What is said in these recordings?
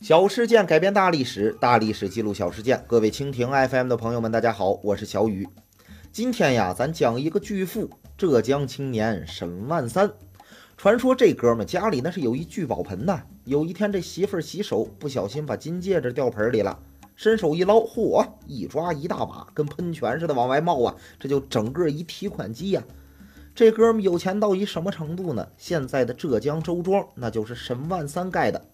小事件改编大历史，大历史记录小事件。各位蜻蜓 FM 的朋友们，大家好，我是小雨。今天呀，咱讲一个巨富——浙江青年沈万三。传说这哥们家里那是有一聚宝盆呐。有一天，这媳妇儿洗手，不小心把金戒指掉盆里了，伸手一捞，嚯，一抓一大把，跟喷泉似的往外冒啊！这就整个一提款机呀。这哥们有钱到一什么程度呢？现在的浙江周庄，那就是沈万三盖的。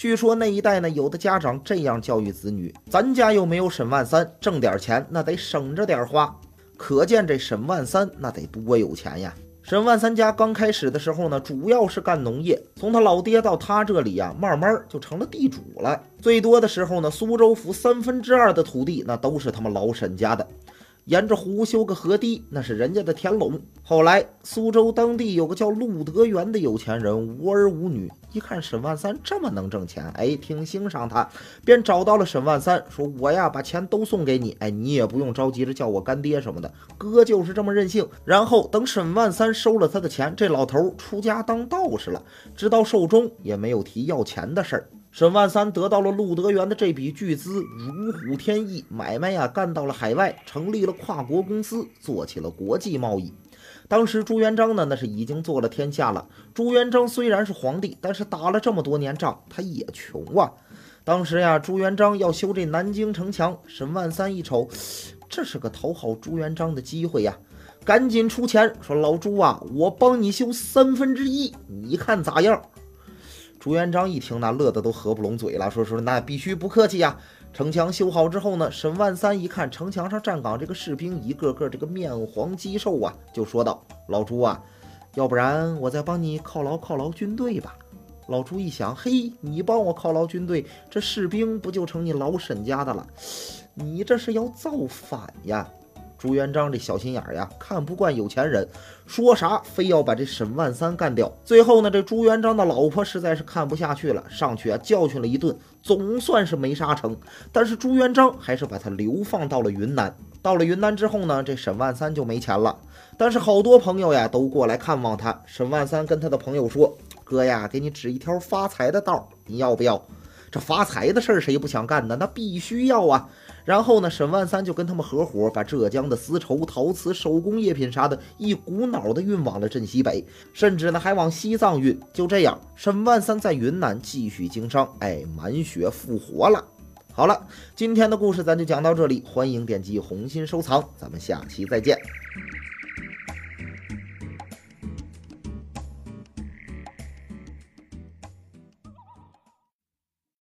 据说那一代呢，有的家长这样教育子女：“咱家又没有沈万三，挣点钱那得省着点花。”可见这沈万三那得多有钱呀！沈万三家刚开始的时候呢，主要是干农业，从他老爹到他这里呀，慢慢就成了地主了。最多的时候呢，苏州府三分之二的土地那都是他们老沈家的。沿着湖修个河堤，那是人家的田垄。后来苏州当地有个叫陆德元的有钱人，无儿无女，一看沈万三这么能挣钱，哎，挺欣赏他，便找到了沈万三，说：“我呀，把钱都送给你，哎，你也不用着急着叫我干爹什么的，哥就是这么任性。”然后等沈万三收了他的钱，这老头出家当道士了，直到寿终也没有提要钱的事儿。沈万三得到了陆德元的这笔巨资，如虎添翼，买卖呀干到了海外，成立了跨国公司，做起了国际贸易。当时朱元璋呢，那是已经做了天下了。朱元璋虽然是皇帝，但是打了这么多年仗，他也穷啊。当时呀，朱元璋要修这南京城墙，沈万三一瞅，这是个讨好朱元璋的机会呀，赶紧出钱说：“老朱啊，我帮你修三分之一，你看咋样？”朱元璋一听，那乐得都合不拢嘴了，说说那必须不客气呀。城墙修好之后呢，沈万三一看城墙上站岗这个士兵一个个这个面黄肌瘦啊，就说道：“老朱啊，要不然我再帮你犒劳犒劳军队吧。”老朱一想，嘿，你帮我犒劳军队，这士兵不就成你老沈家的了？你这是要造反呀！朱元璋这小心眼儿呀，看不惯有钱人，说啥非要把这沈万三干掉。最后呢，这朱元璋的老婆实在是看不下去了，上去啊教训了一顿，总算是没杀成。但是朱元璋还是把他流放到了云南。到了云南之后呢，这沈万三就没钱了。但是好多朋友呀都过来看望他。沈万三跟他的朋友说：“哥呀，给你指一条发财的道，你要不要？这发财的事儿谁不想干呢？那必须要啊！”然后呢，沈万三就跟他们合伙，把浙江的丝绸、陶瓷、手工业品啥的，一股脑的运往了镇西北，甚至呢还往西藏运。就这样，沈万三在云南继续经商，哎，满血复活了。好了，今天的故事咱就讲到这里，欢迎点击红心收藏，咱们下期再见。